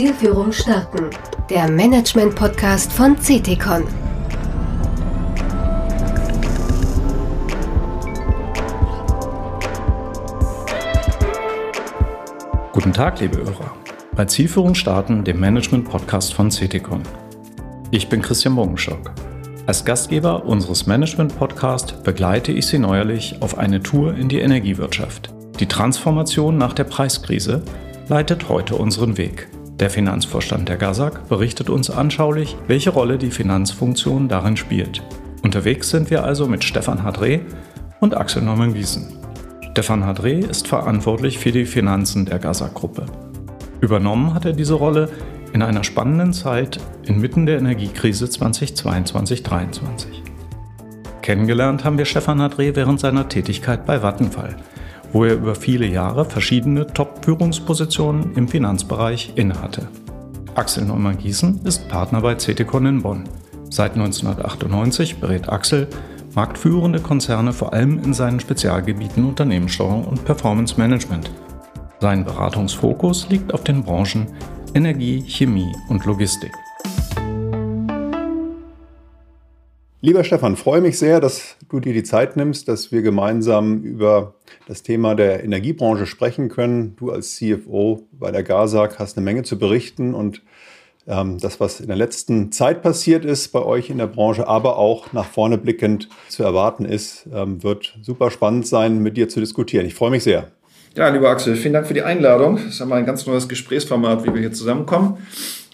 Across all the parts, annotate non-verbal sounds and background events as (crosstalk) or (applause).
Zielführung starten, der Management-Podcast von CTCon. Guten Tag, liebe Hörer. Bei Zielführung starten, dem Management-Podcast von CTCon. Ich bin Christian Bogenstock. Als Gastgeber unseres Management-Podcasts begleite ich Sie neuerlich auf eine Tour in die Energiewirtschaft. Die Transformation nach der Preiskrise leitet heute unseren Weg. Der Finanzvorstand der GASAG berichtet uns anschaulich, welche Rolle die Finanzfunktion darin spielt. Unterwegs sind wir also mit Stefan Hadre und Axel Neumann-Wiesen. Stefan Hadre ist verantwortlich für die Finanzen der GASAG-Gruppe. Übernommen hat er diese Rolle in einer spannenden Zeit inmitten der Energiekrise 2022-2023. Kennengelernt haben wir Stefan Hadre während seiner Tätigkeit bei Vattenfall – wo er über viele Jahre verschiedene Top-Führungspositionen im Finanzbereich innehatte. Axel Neumann-Gießen ist Partner bei CTCon in Bonn. Seit 1998 berät Axel marktführende Konzerne vor allem in seinen Spezialgebieten Unternehmenssteuerung und Performance Management. Sein Beratungsfokus liegt auf den Branchen Energie, Chemie und Logistik. Lieber Stefan, freue mich sehr, dass du dir die Zeit nimmst, dass wir gemeinsam über das Thema der Energiebranche sprechen können. Du als CFO bei der GASAG hast eine Menge zu berichten und ähm, das, was in der letzten Zeit passiert ist bei euch in der Branche, aber auch nach vorne blickend zu erwarten ist, ähm, wird super spannend sein, mit dir zu diskutieren. Ich freue mich sehr. Ja, lieber Axel, vielen Dank für die Einladung. Das ist ja mal ein ganz neues Gesprächsformat, wie wir hier zusammenkommen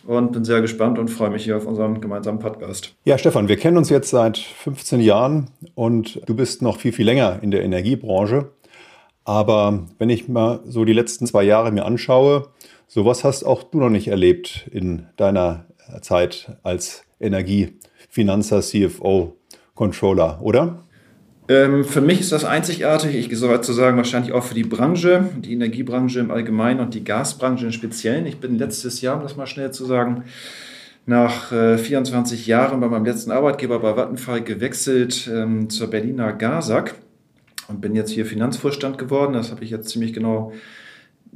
und bin sehr gespannt und freue mich hier auf unseren gemeinsamen Podcast. Ja, Stefan, wir kennen uns jetzt seit 15 Jahren und du bist noch viel, viel länger in der Energiebranche. Aber wenn ich mal so die letzten zwei Jahre mir anschaue, sowas hast auch du noch nicht erlebt in deiner Zeit als Energiefinanzer, CFO, Controller, oder? Ähm, für mich ist das einzigartig, ich gehe so weit zu sagen, wahrscheinlich auch für die Branche, die Energiebranche im Allgemeinen und die Gasbranche im Speziellen. Ich bin letztes Jahr, um das mal schnell zu sagen, nach äh, 24 Jahren bei meinem letzten Arbeitgeber bei Vattenfall gewechselt ähm, zur Berliner GASAG und bin jetzt hier Finanzvorstand geworden. Das habe ich jetzt ziemlich genau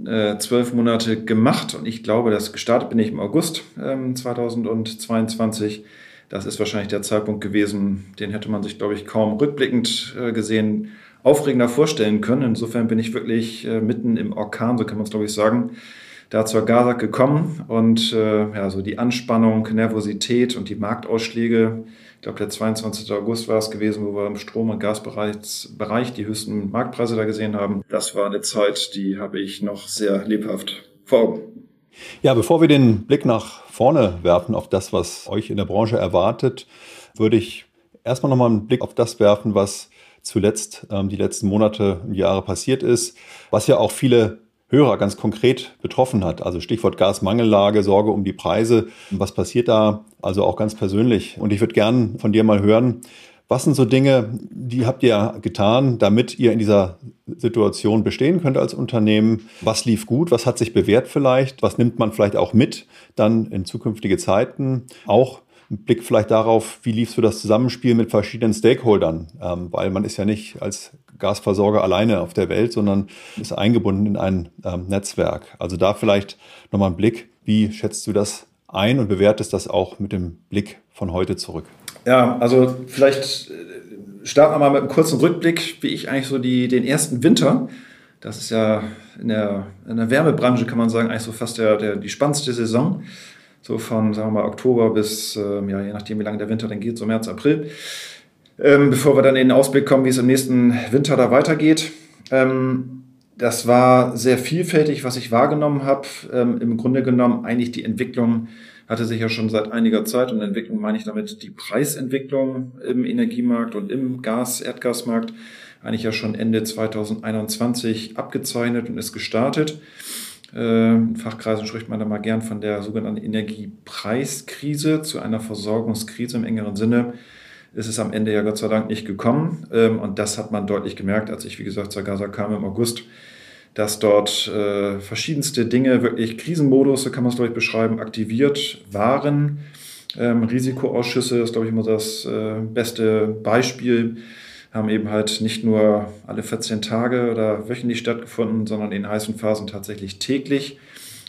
äh, zwölf Monate gemacht und ich glaube, dass gestartet bin ich im August ähm, 2022 das ist wahrscheinlich der Zeitpunkt gewesen, den hätte man sich, glaube ich, kaum rückblickend äh, gesehen aufregender vorstellen können. Insofern bin ich wirklich äh, mitten im Orkan, so kann man es, glaube ich, sagen, da zur Gaza gekommen und äh, ja, so die Anspannung, Nervosität und die Marktausschläge. Ich glaube, der 22. August war es gewesen, wo wir im Strom- und Gasbereich die höchsten Marktpreise da gesehen haben. Das war eine Zeit, die habe ich noch sehr lebhaft vor Augen. Ja, bevor wir den Blick nach vorne werfen auf das, was euch in der Branche erwartet, würde ich erstmal nochmal einen Blick auf das werfen, was zuletzt ähm, die letzten Monate und Jahre passiert ist, was ja auch viele Hörer ganz konkret betroffen hat. Also Stichwort Gasmangellage, Sorge um die Preise. Was passiert da? Also auch ganz persönlich. Und ich würde gern von dir mal hören, was sind so Dinge, die habt ihr getan, damit ihr in dieser Situation bestehen könnt als Unternehmen? Was lief gut? Was hat sich bewährt vielleicht? Was nimmt man vielleicht auch mit dann in zukünftige Zeiten? Auch ein Blick vielleicht darauf, wie lief so das Zusammenspiel mit verschiedenen Stakeholdern? Ähm, weil man ist ja nicht als Gasversorger alleine auf der Welt, sondern ist eingebunden in ein ähm, Netzwerk. Also da vielleicht nochmal ein Blick. Wie schätzt du das ein und bewertest das auch mit dem Blick von heute zurück? Ja, also vielleicht äh, starten wir mal mit einem kurzen Rückblick, wie ich eigentlich so die, den ersten Winter, das ist ja in der, in der Wärmebranche, kann man sagen, eigentlich so fast der, der, die spannendste Saison. So von, sagen wir mal, Oktober bis, ähm, ja, je nachdem, wie lange der Winter dann geht, so März, April. Ähm, bevor wir dann in den Ausblick kommen, wie es im nächsten Winter da weitergeht. Ähm, das war sehr vielfältig, was ich wahrgenommen habe. Ähm, Im Grunde genommen eigentlich die Entwicklung hatte sich ja schon seit einiger Zeit, und Entwicklung meine ich damit die Preisentwicklung im Energiemarkt und im Gas-, Erdgasmarkt, eigentlich ja schon Ende 2021 abgezeichnet und ist gestartet. Äh, in Fachkreisen spricht man da mal gern von der sogenannten Energiepreiskrise zu einer Versorgungskrise im engeren Sinne. Ist es am Ende ja Gott sei Dank nicht gekommen. Ähm, und das hat man deutlich gemerkt, als ich, wie gesagt, zur Gaza kam im August dass dort äh, verschiedenste Dinge, wirklich Krisenmodus, so kann man es, glaube ich, beschreiben, aktiviert waren. Ähm, Risikoausschüsse ist, glaube ich, immer das äh, beste Beispiel. Haben eben halt nicht nur alle 14 Tage oder wöchentlich stattgefunden, sondern in heißen Phasen tatsächlich täglich.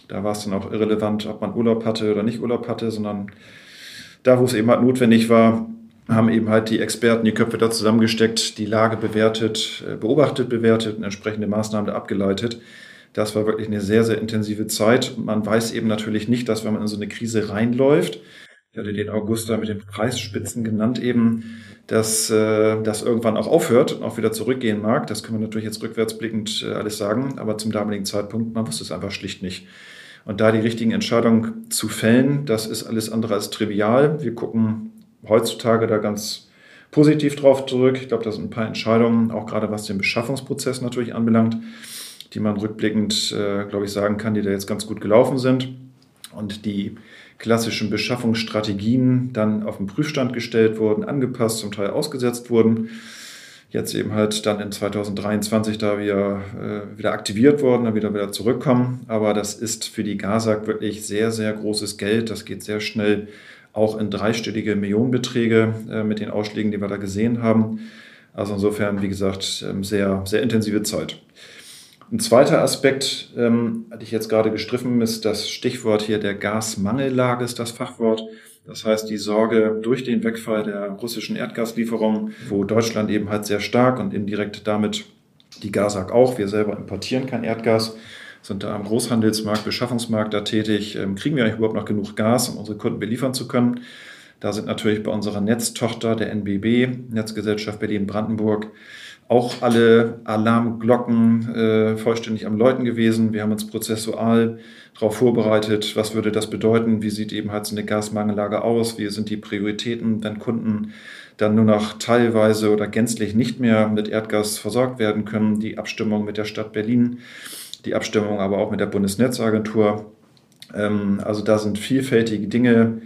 Da war es dann auch irrelevant, ob man Urlaub hatte oder nicht Urlaub hatte, sondern da, wo es eben halt notwendig war, haben eben halt die Experten die Köpfe da zusammengesteckt, die Lage bewertet, äh, beobachtet, bewertet und entsprechende Maßnahmen da abgeleitet. Das war wirklich eine sehr, sehr intensive Zeit. man weiß eben natürlich nicht, dass wenn man in so eine Krise reinläuft, ich hatte den August da mit den Preisspitzen genannt eben, dass äh, das irgendwann auch aufhört und auch wieder zurückgehen mag. Das können wir natürlich jetzt rückwärtsblickend äh, alles sagen, aber zum damaligen Zeitpunkt, man wusste es einfach schlicht nicht. Und da die richtigen Entscheidungen zu fällen, das ist alles andere als trivial. Wir gucken heutzutage da ganz positiv drauf zurück. Ich glaube, da sind ein paar Entscheidungen, auch gerade was den Beschaffungsprozess natürlich anbelangt, die man rückblickend, äh, glaube ich, sagen kann, die da jetzt ganz gut gelaufen sind. Und die klassischen Beschaffungsstrategien dann auf den Prüfstand gestellt wurden, angepasst, zum Teil ausgesetzt wurden. Jetzt eben halt dann in 2023 da wieder, äh, wieder aktiviert worden, dann wieder wieder zurückkommen. Aber das ist für die GASAG wirklich sehr, sehr großes Geld. Das geht sehr schnell auch in dreistellige Millionenbeträge äh, mit den Ausschlägen, die wir da gesehen haben. Also insofern, wie gesagt, ähm, sehr, sehr intensive Zeit. Ein zweiter Aspekt, ähm, hatte ich jetzt gerade gestriffen, ist das Stichwort hier der Gasmangellage, ist das Fachwort. Das heißt, die Sorge durch den Wegfall der russischen Erdgaslieferungen, wo Deutschland eben halt sehr stark und indirekt damit die GASAG auch, wir selber importieren kein Erdgas, sind da am Großhandelsmarkt, Beschaffungsmarkt da tätig. Ähm, kriegen wir eigentlich überhaupt noch genug Gas, um unsere Kunden beliefern zu können? Da sind natürlich bei unserer Netztochter, der NBB, Netzgesellschaft Berlin-Brandenburg, auch alle Alarmglocken äh, vollständig am Läuten gewesen. Wir haben uns prozessual darauf vorbereitet, was würde das bedeuten, wie sieht eben halt so eine Gasmangellage aus, wie sind die Prioritäten, wenn Kunden dann nur noch teilweise oder gänzlich nicht mehr mit Erdgas versorgt werden können, die Abstimmung mit der Stadt Berlin die Abstimmung aber auch mit der Bundesnetzagentur. Ähm, also da sind vielfältige Dinge,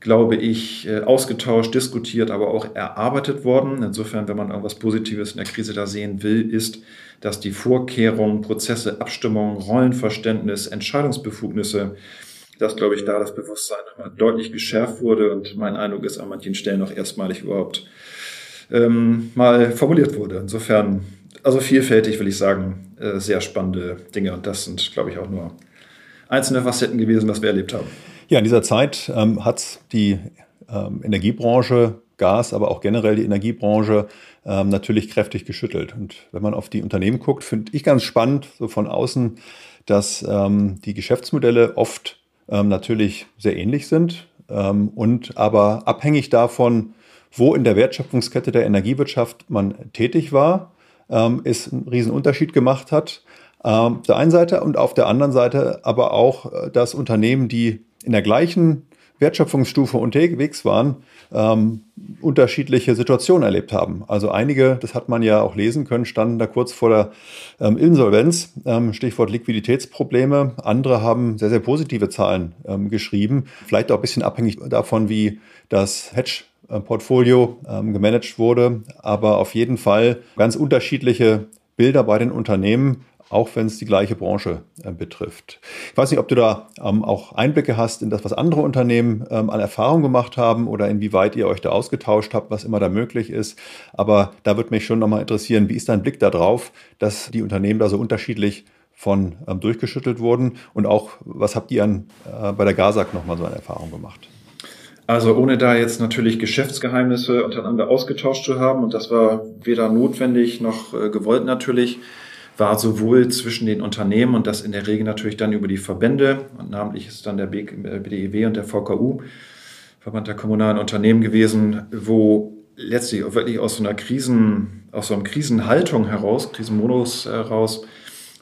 glaube ich, äh, ausgetauscht, diskutiert, aber auch erarbeitet worden. Insofern, wenn man irgendwas Positives in der Krise da sehen will, ist, dass die Vorkehrungen, Prozesse, Abstimmungen, Rollenverständnis, Entscheidungsbefugnisse, dass, glaube ich, da das Bewusstsein deutlich geschärft wurde und mein Eindruck ist an manchen Stellen auch erstmalig überhaupt ähm, mal formuliert wurde. Insofern also vielfältig, will ich sagen, äh, sehr spannende Dinge. Und das sind, glaube ich, auch nur einzelne Facetten gewesen, was wir erlebt haben. Ja, in dieser Zeit ähm, hat die ähm, Energiebranche, Gas, aber auch generell die Energiebranche ähm, natürlich kräftig geschüttelt. Und wenn man auf die Unternehmen guckt, finde ich ganz spannend, so von außen, dass ähm, die Geschäftsmodelle oft ähm, natürlich sehr ähnlich sind ähm, und aber abhängig davon, wo in der Wertschöpfungskette der Energiewirtschaft man tätig war, ähm, ist ein Riesenunterschied gemacht hat. Ähm, auf der einen Seite und auf der anderen Seite aber auch, äh, dass Unternehmen, die in der gleichen Wertschöpfungsstufe unterwegs waren, ähm, unterschiedliche Situationen erlebt haben. Also einige, das hat man ja auch lesen können, standen da kurz vor der ähm, Insolvenz, ähm, Stichwort Liquiditätsprobleme. Andere haben sehr, sehr positive Zahlen ähm, geschrieben, vielleicht auch ein bisschen abhängig davon, wie das Hedge Portfolio ähm, gemanagt wurde, aber auf jeden Fall ganz unterschiedliche Bilder bei den Unternehmen, auch wenn es die gleiche Branche äh, betrifft. Ich weiß nicht, ob du da ähm, auch Einblicke hast in das, was andere Unternehmen ähm, an Erfahrung gemacht haben oder inwieweit ihr euch da ausgetauscht habt, was immer da möglich ist. Aber da würde mich schon nochmal interessieren, wie ist dein Blick darauf, dass die Unternehmen da so unterschiedlich von ähm, durchgeschüttelt wurden und auch, was habt ihr an, äh, bei der GASAG nochmal so an Erfahrung gemacht? Also ohne da jetzt natürlich Geschäftsgeheimnisse untereinander ausgetauscht zu haben, und das war weder notwendig noch äh, gewollt natürlich, war sowohl zwischen den Unternehmen und das in der Regel natürlich dann über die Verbände, und namentlich ist dann der BDEW und der VKU, Verband der kommunalen Unternehmen gewesen, wo letztlich wirklich aus so einer Krisen, aus so einer Krisenhaltung heraus, Krisenmodus heraus,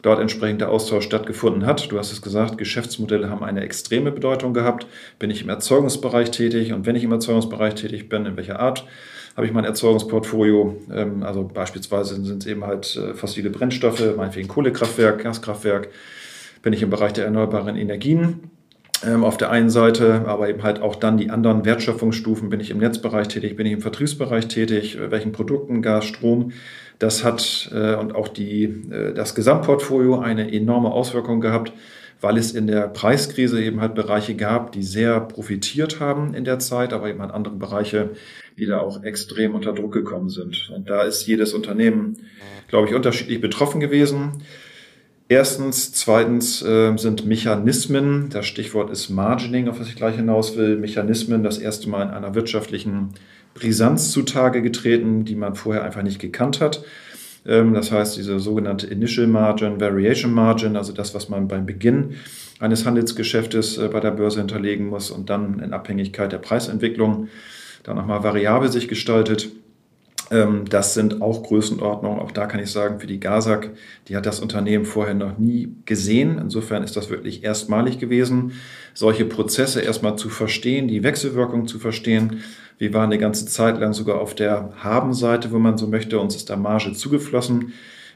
dort entsprechend der Austausch stattgefunden hat. Du hast es gesagt, Geschäftsmodelle haben eine extreme Bedeutung gehabt. Bin ich im Erzeugungsbereich tätig und wenn ich im Erzeugungsbereich tätig bin, in welcher Art habe ich mein Erzeugungsportfolio? Ähm, also beispielsweise sind es eben halt äh, fossile Brennstoffe, meinetwegen Kohlekraftwerk, Gaskraftwerk. Bin ich im Bereich der erneuerbaren Energien ähm, auf der einen Seite, aber eben halt auch dann die anderen Wertschöpfungsstufen. Bin ich im Netzbereich tätig, bin ich im Vertriebsbereich tätig, äh, welchen Produkten, Gas, Strom. Das hat äh, und auch die, äh, das Gesamtportfolio eine enorme Auswirkung gehabt, weil es in der Preiskrise eben halt Bereiche gab, die sehr profitiert haben in der Zeit, aber eben halt andere Bereiche, die da auch extrem unter Druck gekommen sind. Und da ist jedes Unternehmen, glaube ich, unterschiedlich betroffen gewesen. Erstens, zweitens äh, sind Mechanismen, das Stichwort ist Margining, auf was ich gleich hinaus will, Mechanismen das erste Mal in einer wirtschaftlichen Brisanz zutage getreten, die man vorher einfach nicht gekannt hat. Ähm, das heißt, diese sogenannte Initial Margin, Variation Margin, also das, was man beim Beginn eines Handelsgeschäftes äh, bei der Börse hinterlegen muss und dann in Abhängigkeit der Preisentwicklung dann nochmal variabel sich gestaltet. Ähm, das sind auch Größenordnungen. Auch da kann ich sagen, für die GASAG, die hat das Unternehmen vorher noch nie gesehen. Insofern ist das wirklich erstmalig gewesen, solche Prozesse erstmal zu verstehen, die Wechselwirkung zu verstehen. Wir waren eine ganze Zeit lang sogar auf der Habenseite, wo man so möchte. Uns ist da Marge zugeflossen.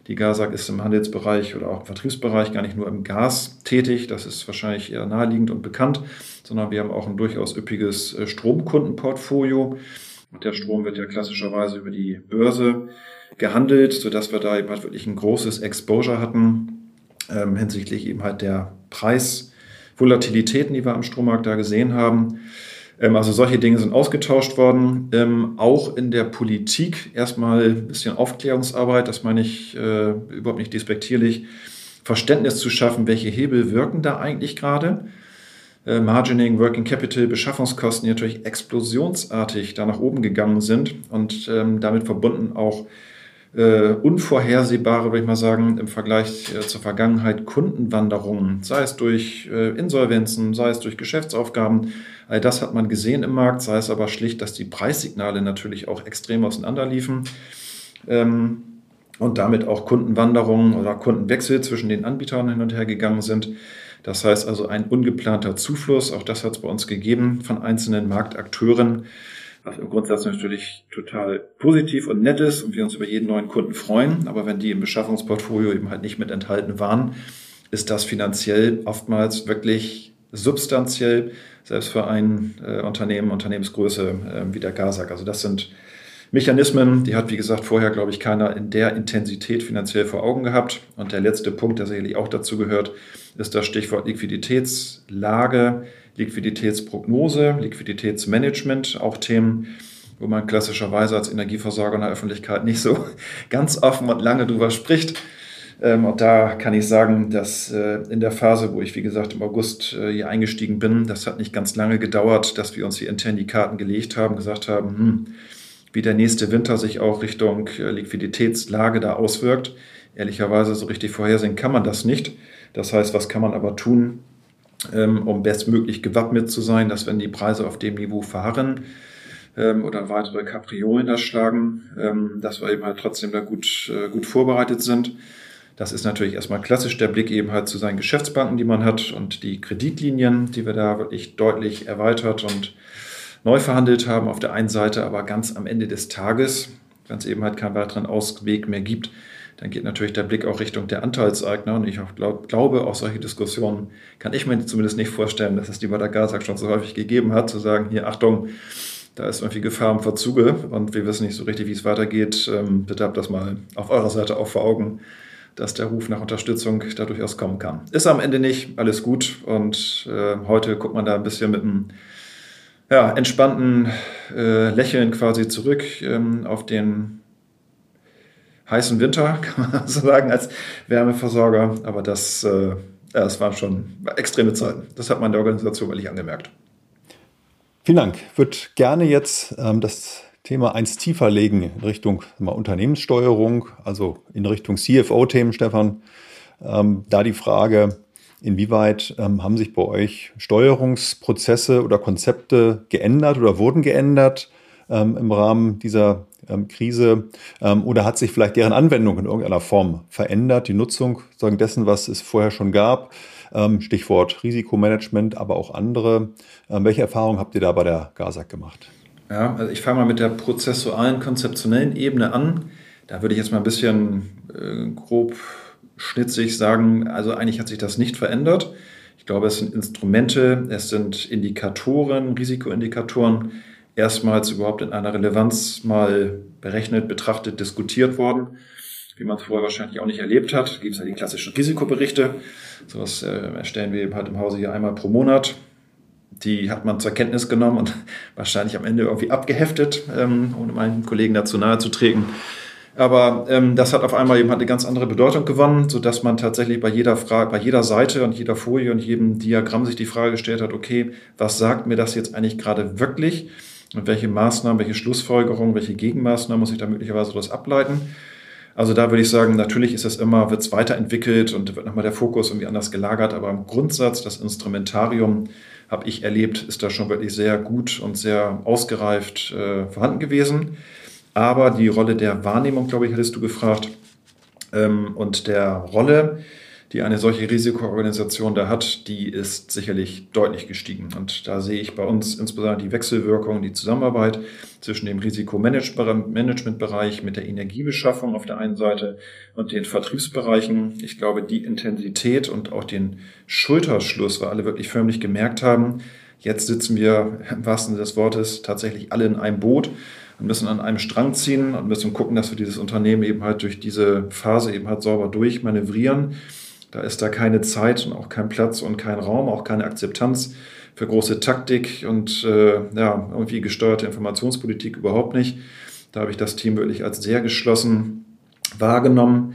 Die GASAG ist im Handelsbereich oder auch im Vertriebsbereich gar nicht nur im Gas tätig. Das ist wahrscheinlich eher naheliegend und bekannt, sondern wir haben auch ein durchaus üppiges äh, Stromkundenportfolio. Und der Strom wird ja klassischerweise über die Börse gehandelt, sodass wir da eben halt wirklich ein großes Exposure hatten ähm, hinsichtlich eben halt der Preisvolatilitäten, die wir am Strommarkt da gesehen haben. Ähm, also solche Dinge sind ausgetauscht worden. Ähm, auch in der Politik erstmal ein bisschen Aufklärungsarbeit, das meine ich äh, überhaupt nicht despektierlich, Verständnis zu schaffen, welche Hebel wirken da eigentlich gerade äh, Margining, Working Capital, Beschaffungskosten, die natürlich explosionsartig da nach oben gegangen sind und ähm, damit verbunden auch äh, unvorhersehbare, würde ich mal sagen, im Vergleich äh, zur Vergangenheit Kundenwanderungen, sei es durch äh, Insolvenzen, sei es durch Geschäftsaufgaben. All das hat man gesehen im Markt, sei es aber schlicht, dass die Preissignale natürlich auch extrem auseinanderliefen. Ähm, und damit auch Kundenwanderungen oder Kundenwechsel zwischen den Anbietern hin und her gegangen sind. Das heißt also ein ungeplanter Zufluss, auch das hat es bei uns gegeben, von einzelnen Marktakteuren, was im Grundsatz natürlich total positiv und nett ist und wir uns über jeden neuen Kunden freuen. Aber wenn die im Beschaffungsportfolio eben halt nicht mit enthalten waren, ist das finanziell oftmals wirklich substanziell, selbst für ein äh, Unternehmen, Unternehmensgröße äh, wie der GASAG. Also das sind Mechanismen, die hat, wie gesagt, vorher, glaube ich, keiner in der Intensität finanziell vor Augen gehabt. Und der letzte Punkt, der sicherlich auch dazu gehört, ist das Stichwort Liquiditätslage, Liquiditätsprognose, Liquiditätsmanagement, auch Themen, wo man klassischerweise als Energieversorger in der Öffentlichkeit nicht so (laughs) ganz offen und lange drüber spricht. Ähm, und da kann ich sagen, dass äh, in der Phase, wo ich, wie gesagt, im August äh, hier eingestiegen bin, das hat nicht ganz lange gedauert, dass wir uns hier intern die Karten gelegt haben, gesagt haben, hm, wie der nächste Winter sich auch Richtung äh, Liquiditätslage da auswirkt. Ehrlicherweise so richtig vorhersehen kann man das nicht. Das heißt, was kann man aber tun, ähm, um bestmöglich gewappnet zu sein, dass wenn die Preise auf dem Niveau verharren ähm, oder weitere Kapriolen erschlagen, ähm, dass wir eben halt trotzdem da gut, äh, gut vorbereitet sind. Das ist natürlich erstmal klassisch der Blick eben halt zu seinen Geschäftsbanken, die man hat und die Kreditlinien, die wir da wirklich deutlich erweitert und neu verhandelt haben auf der einen Seite, aber ganz am Ende des Tages, wenn es eben halt keinen weiteren Ausweg mehr gibt, dann geht natürlich der Blick auch Richtung der Anteilseigner. Und ich glaub, glaube, auch solche Diskussionen kann ich mir zumindest nicht vorstellen, dass es die bei der GASAG schon so häufig gegeben hat, zu sagen, hier Achtung, da ist irgendwie Gefahr im Verzuge und wir wissen nicht so richtig, wie es weitergeht. Ähm, bitte habt das mal auf eurer Seite auch vor Augen, dass der Ruf nach Unterstützung da durchaus kommen kann. Ist am Ende nicht alles gut und äh, heute guckt man da ein bisschen mit einem ja, entspannten äh, Lächeln quasi zurück ähm, auf den heißen Winter, (laughs) kann man so sagen, als Wärmeversorger. Aber das, äh, ja, das waren schon extreme Zeiten. Das hat man der Organisation wirklich angemerkt. Vielen Dank. Ich würde gerne jetzt ähm, das Thema eins tiefer legen in Richtung mal, Unternehmenssteuerung, also in Richtung CFO-Themen, Stefan. Ähm, da die Frage, Inwieweit ähm, haben sich bei euch Steuerungsprozesse oder Konzepte geändert oder wurden geändert ähm, im Rahmen dieser ähm, Krise? Ähm, oder hat sich vielleicht deren Anwendung in irgendeiner Form verändert, die Nutzung sagen dessen, was es vorher schon gab? Ähm, Stichwort Risikomanagement, aber auch andere. Ähm, welche Erfahrungen habt ihr da bei der GASAG gemacht? Ja, also ich fange mal mit der prozessualen, konzeptionellen Ebene an. Da würde ich jetzt mal ein bisschen äh, grob schnitzig sagen, also eigentlich hat sich das nicht verändert. Ich glaube, es sind Instrumente, es sind Indikatoren, Risikoindikatoren, erstmals überhaupt in einer Relevanz mal berechnet, betrachtet, diskutiert worden, wie man es vorher wahrscheinlich auch nicht erlebt hat. Da gibt es ja die klassischen Risikoberichte. Sowas äh, erstellen wir eben halt im Hause hier einmal pro Monat. Die hat man zur Kenntnis genommen und (laughs) wahrscheinlich am Ende irgendwie abgeheftet, ähm, ohne meinen Kollegen dazu nahe zu treten. Aber ähm, das hat auf einmal eben eine ganz andere Bedeutung gewonnen, sodass man tatsächlich bei jeder Frage, bei jeder Seite und jeder Folie und jedem Diagramm sich die Frage gestellt hat, okay, was sagt mir das jetzt eigentlich gerade wirklich? Und welche Maßnahmen, welche Schlussfolgerungen, welche Gegenmaßnahmen muss ich da möglicherweise daraus ableiten? Also da würde ich sagen, natürlich ist es immer, wird es weiterentwickelt und wird nochmal der Fokus irgendwie anders gelagert, aber im Grundsatz, das Instrumentarium, habe ich erlebt, ist da schon wirklich sehr gut und sehr ausgereift äh, vorhanden gewesen. Aber die Rolle der Wahrnehmung, glaube ich, hattest du gefragt, ähm, und der Rolle, die eine solche Risikoorganisation da hat, die ist sicherlich deutlich gestiegen. Und da sehe ich bei uns insbesondere die Wechselwirkung, die Zusammenarbeit zwischen dem Risikomanagementbereich mit der Energiebeschaffung auf der einen Seite und den Vertriebsbereichen. Ich glaube, die Intensität und auch den Schulterschluss, weil alle wirklich förmlich gemerkt haben, jetzt sitzen wir im wahrsten Sinne des Wortes tatsächlich alle in einem Boot und müssen an einem Strang ziehen und müssen gucken, dass wir dieses Unternehmen eben halt durch diese Phase eben halt sauber durchmanövrieren. Da ist da keine Zeit und auch kein Platz und kein Raum, auch keine Akzeptanz für große Taktik und äh, ja, irgendwie gesteuerte Informationspolitik überhaupt nicht. Da habe ich das Team wirklich als sehr geschlossen wahrgenommen.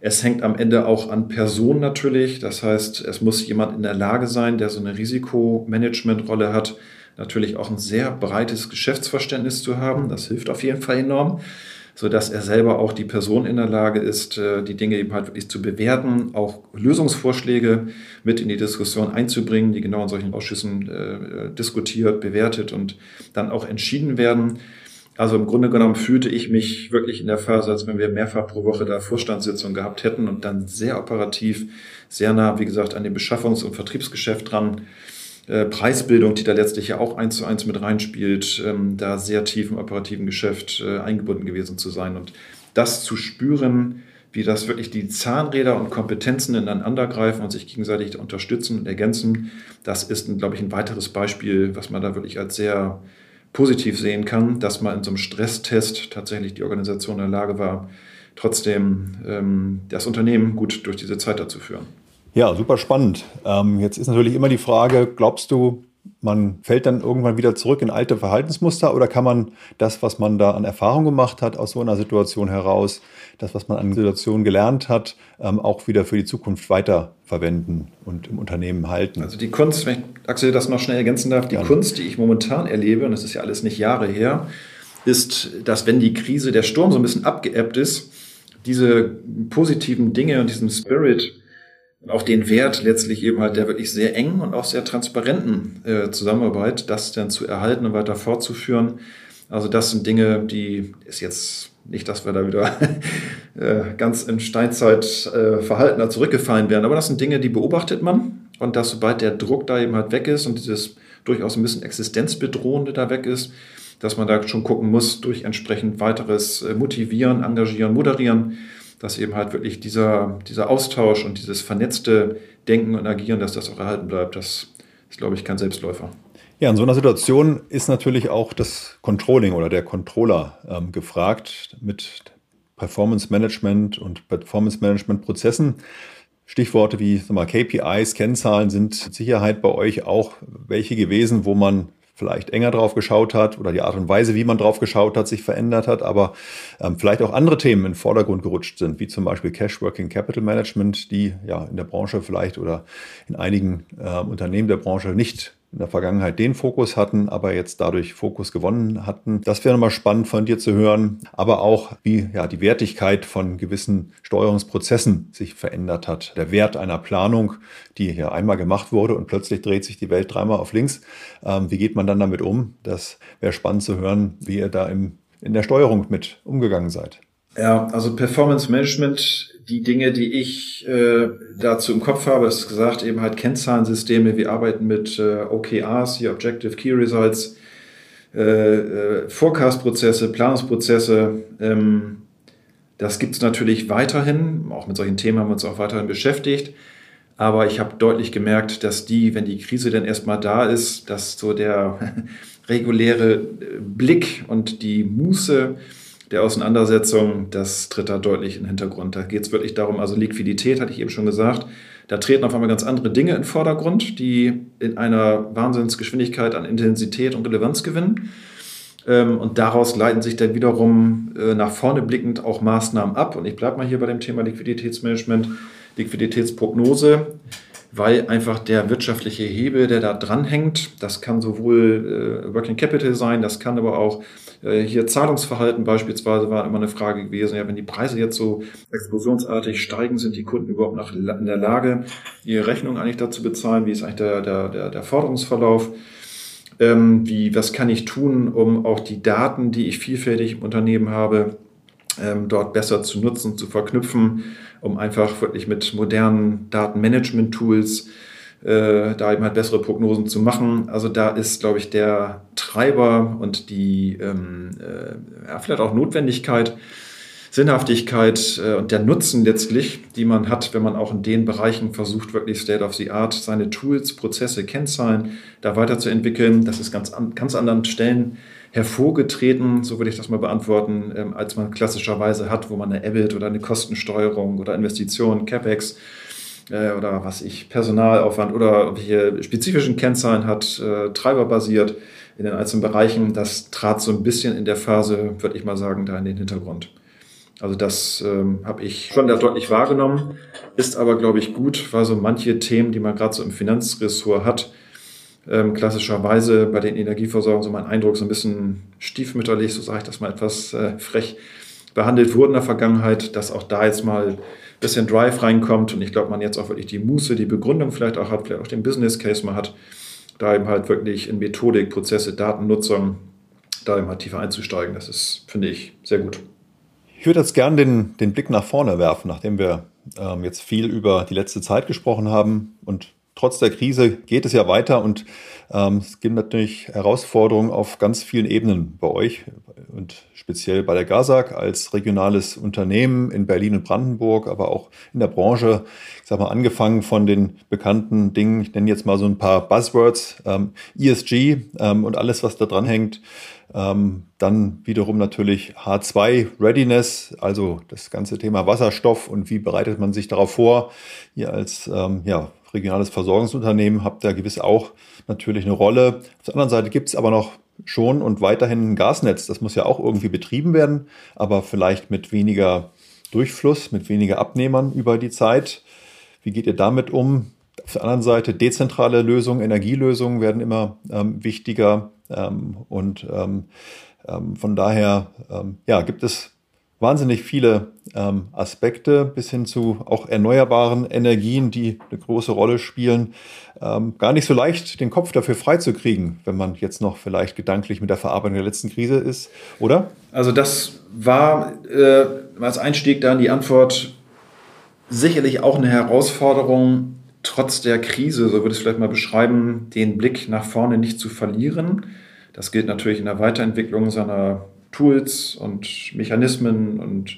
Es hängt am Ende auch an Personen natürlich. Das heißt, es muss jemand in der Lage sein, der so eine Risikomanagementrolle hat, natürlich auch ein sehr breites Geschäftsverständnis zu haben. Das hilft auf jeden Fall enorm so dass er selber auch die Person in der Lage ist, äh, die Dinge eben halt wirklich zu bewerten, auch Lösungsvorschläge mit in die Diskussion einzubringen, die genau in solchen Ausschüssen äh, diskutiert, bewertet und dann auch entschieden werden. Also im Grunde genommen fühlte ich mich wirklich in der Phase, als wenn wir mehrfach pro Woche da Vorstandssitzungen gehabt hätten und dann sehr operativ, sehr nah, wie gesagt, an dem Beschaffungs- und Vertriebsgeschäft dran äh, Preisbildung, die da letztlich ja auch eins zu eins mit reinspielt, ähm, da sehr tief im operativen Geschäft äh, eingebunden gewesen zu sein und das zu spüren, wie das wirklich die Zahnräder und Kompetenzen ineinander greifen und sich gegenseitig unterstützen und ergänzen, das ist, glaube ich, ein weiteres Beispiel, was man da wirklich als sehr positiv sehen kann, dass man in so einem Stresstest tatsächlich die Organisation in der Lage war, trotzdem ähm, das Unternehmen gut durch diese Zeit dazu führen. Ja, super spannend. Ähm, jetzt ist natürlich immer die Frage, glaubst du, man fällt dann irgendwann wieder zurück in alte Verhaltensmuster oder kann man das, was man da an Erfahrung gemacht hat aus so einer Situation heraus, das, was man an Situationen gelernt hat, ähm, auch wieder für die Zukunft weiterverwenden und im Unternehmen halten? Also die Kunst, wenn ich Axel das noch schnell ergänzen darf, die ja. Kunst, die ich momentan erlebe, und das ist ja alles nicht Jahre her, ist, dass wenn die Krise, der Sturm so ein bisschen abgeebbt ist, diese positiven Dinge und diesen Spirit auch den Wert letztlich eben halt der wirklich sehr engen und auch sehr transparenten äh, Zusammenarbeit, das dann zu erhalten und weiter fortzuführen. Also das sind Dinge, die ist jetzt nicht, dass wir da wieder (laughs) äh, ganz in Steinzeit äh, da zurückgefallen wären, aber das sind Dinge, die beobachtet man und dass sobald der Druck da eben halt weg ist und dieses durchaus ein bisschen existenzbedrohende da weg ist, dass man da schon gucken muss durch entsprechend weiteres äh, Motivieren, Engagieren, Moderieren, dass eben halt wirklich dieser, dieser Austausch und dieses vernetzte Denken und Agieren, dass das auch erhalten bleibt, das ist, glaube ich, kein Selbstläufer. Ja, in so einer Situation ist natürlich auch das Controlling oder der Controller ähm, gefragt mit Performance Management und Performance Management Prozessen. Stichworte wie mal, KPIs, Kennzahlen sind mit Sicherheit bei euch auch welche gewesen, wo man vielleicht enger drauf geschaut hat oder die Art und Weise, wie man drauf geschaut hat, sich verändert hat, aber ähm, vielleicht auch andere Themen in den Vordergrund gerutscht sind, wie zum Beispiel Cash Working Capital Management, die ja in der Branche vielleicht oder in einigen äh, Unternehmen der Branche nicht in der Vergangenheit den Fokus hatten, aber jetzt dadurch Fokus gewonnen hatten. Das wäre nochmal spannend von dir zu hören, aber auch, wie ja, die Wertigkeit von gewissen Steuerungsprozessen sich verändert hat. Der Wert einer Planung, die hier einmal gemacht wurde und plötzlich dreht sich die Welt dreimal auf links. Ähm, wie geht man dann damit um? Das wäre spannend zu hören, wie ihr da im, in der Steuerung mit umgegangen seid. Ja, also Performance Management, die Dinge, die ich äh, dazu im Kopf habe, ist gesagt, eben halt Kennzahlensysteme. Wir arbeiten mit äh, OKRs, hier Objective Key Results, äh, äh, Forecast-Prozesse, Planungsprozesse. Ähm, das gibt es natürlich weiterhin. Auch mit solchen Themen haben wir uns auch weiterhin beschäftigt. Aber ich habe deutlich gemerkt, dass die, wenn die Krise dann erstmal da ist, dass so der (laughs) reguläre Blick und die Muße, der Auseinandersetzung, das tritt da deutlich in den Hintergrund. Da geht es wirklich darum, also Liquidität, hatte ich eben schon gesagt, da treten auf einmal ganz andere Dinge in den Vordergrund, die in einer Wahnsinnsgeschwindigkeit an Intensität und Relevanz gewinnen. Ähm, und daraus leiten sich dann wiederum äh, nach vorne blickend auch Maßnahmen ab. Und ich bleibe mal hier bei dem Thema Liquiditätsmanagement, Liquiditätsprognose, weil einfach der wirtschaftliche Hebel, der da dranhängt, das kann sowohl äh, Working Capital sein, das kann aber auch hier Zahlungsverhalten beispielsweise war immer eine Frage gewesen. Ja, wenn die Preise jetzt so explosionsartig steigen, sind die Kunden überhaupt noch in der Lage, ihre Rechnung eigentlich dazu bezahlen? Wie ist eigentlich der, der, der, der Forderungsverlauf? Ähm, wie, was kann ich tun, um auch die Daten, die ich vielfältig im Unternehmen habe, ähm, dort besser zu nutzen, zu verknüpfen, um einfach wirklich mit modernen Datenmanagement-Tools äh, da eben halt bessere Prognosen zu machen. Also da ist, glaube ich, der Treiber und die ähm, äh, ja, vielleicht auch Notwendigkeit, Sinnhaftigkeit äh, und der Nutzen letztlich, die man hat, wenn man auch in den Bereichen versucht, wirklich State of the Art seine Tools, Prozesse, Kennzahlen da weiterzuentwickeln. Das ist ganz an ganz anderen Stellen hervorgetreten, so würde ich das mal beantworten, ähm, als man klassischerweise hat, wo man eine EBIT oder eine Kostensteuerung oder Investitionen, CapEx äh, oder was ich, Personalaufwand oder welche spezifischen Kennzahlen hat, äh, treiberbasiert in den einzelnen Bereichen. Das trat so ein bisschen in der Phase, würde ich mal sagen, da in den Hintergrund. Also das ähm, habe ich schon da deutlich wahrgenommen, ist aber, glaube ich, gut, weil so manche Themen, die man gerade so im Finanzressort hat, ähm, klassischerweise bei den Energieversorgungen so mein Eindruck so ein bisschen stiefmütterlich, so sage ich das mal etwas äh, frech, behandelt wurden in der Vergangenheit, dass auch da jetzt mal bisschen Drive reinkommt und ich glaube, man jetzt auch wirklich die Muße, die Begründung vielleicht auch hat, vielleicht auch den Business Case mal hat, da eben halt wirklich in Methodik, Prozesse, Datennutzung, da eben halt tiefer einzusteigen. Das ist, finde ich, sehr gut. Ich würde jetzt gern den, den Blick nach vorne werfen, nachdem wir ähm, jetzt viel über die letzte Zeit gesprochen haben und trotz der Krise geht es ja weiter und ähm, es gibt natürlich Herausforderungen auf ganz vielen Ebenen bei euch und speziell bei der GASAG als regionales Unternehmen in Berlin und Brandenburg, aber auch in der Branche. Ich sage mal, angefangen von den bekannten Dingen, ich nenne jetzt mal so ein paar Buzzwords, ähm, ESG ähm, und alles, was da dran hängt. Ähm, dann wiederum natürlich H2 Readiness, also das ganze Thema Wasserstoff und wie bereitet man sich darauf vor. Ihr als ähm, ja, regionales Versorgungsunternehmen habt da gewiss auch natürlich eine Rolle. Auf der anderen Seite gibt es aber noch schon und weiterhin ein Gasnetz. Das muss ja auch irgendwie betrieben werden, aber vielleicht mit weniger Durchfluss, mit weniger Abnehmern über die Zeit. Wie geht ihr damit um? Auf der anderen Seite dezentrale Lösungen, Energielösungen werden immer ähm, wichtiger ähm, und ähm, ähm von daher ähm, ja, gibt es wahnsinnig viele ähm, Aspekte bis hin zu auch erneuerbaren Energien, die eine große Rolle spielen. Ähm, gar nicht so leicht, den Kopf dafür freizukriegen, wenn man jetzt noch vielleicht gedanklich mit der Verarbeitung der letzten Krise ist, oder? Also das war äh, als Einstieg dann die Antwort sicherlich auch eine Herausforderung, trotz der Krise, so würde ich es vielleicht mal beschreiben, den Blick nach vorne nicht zu verlieren. Das gilt natürlich in der Weiterentwicklung seiner Tools und Mechanismen und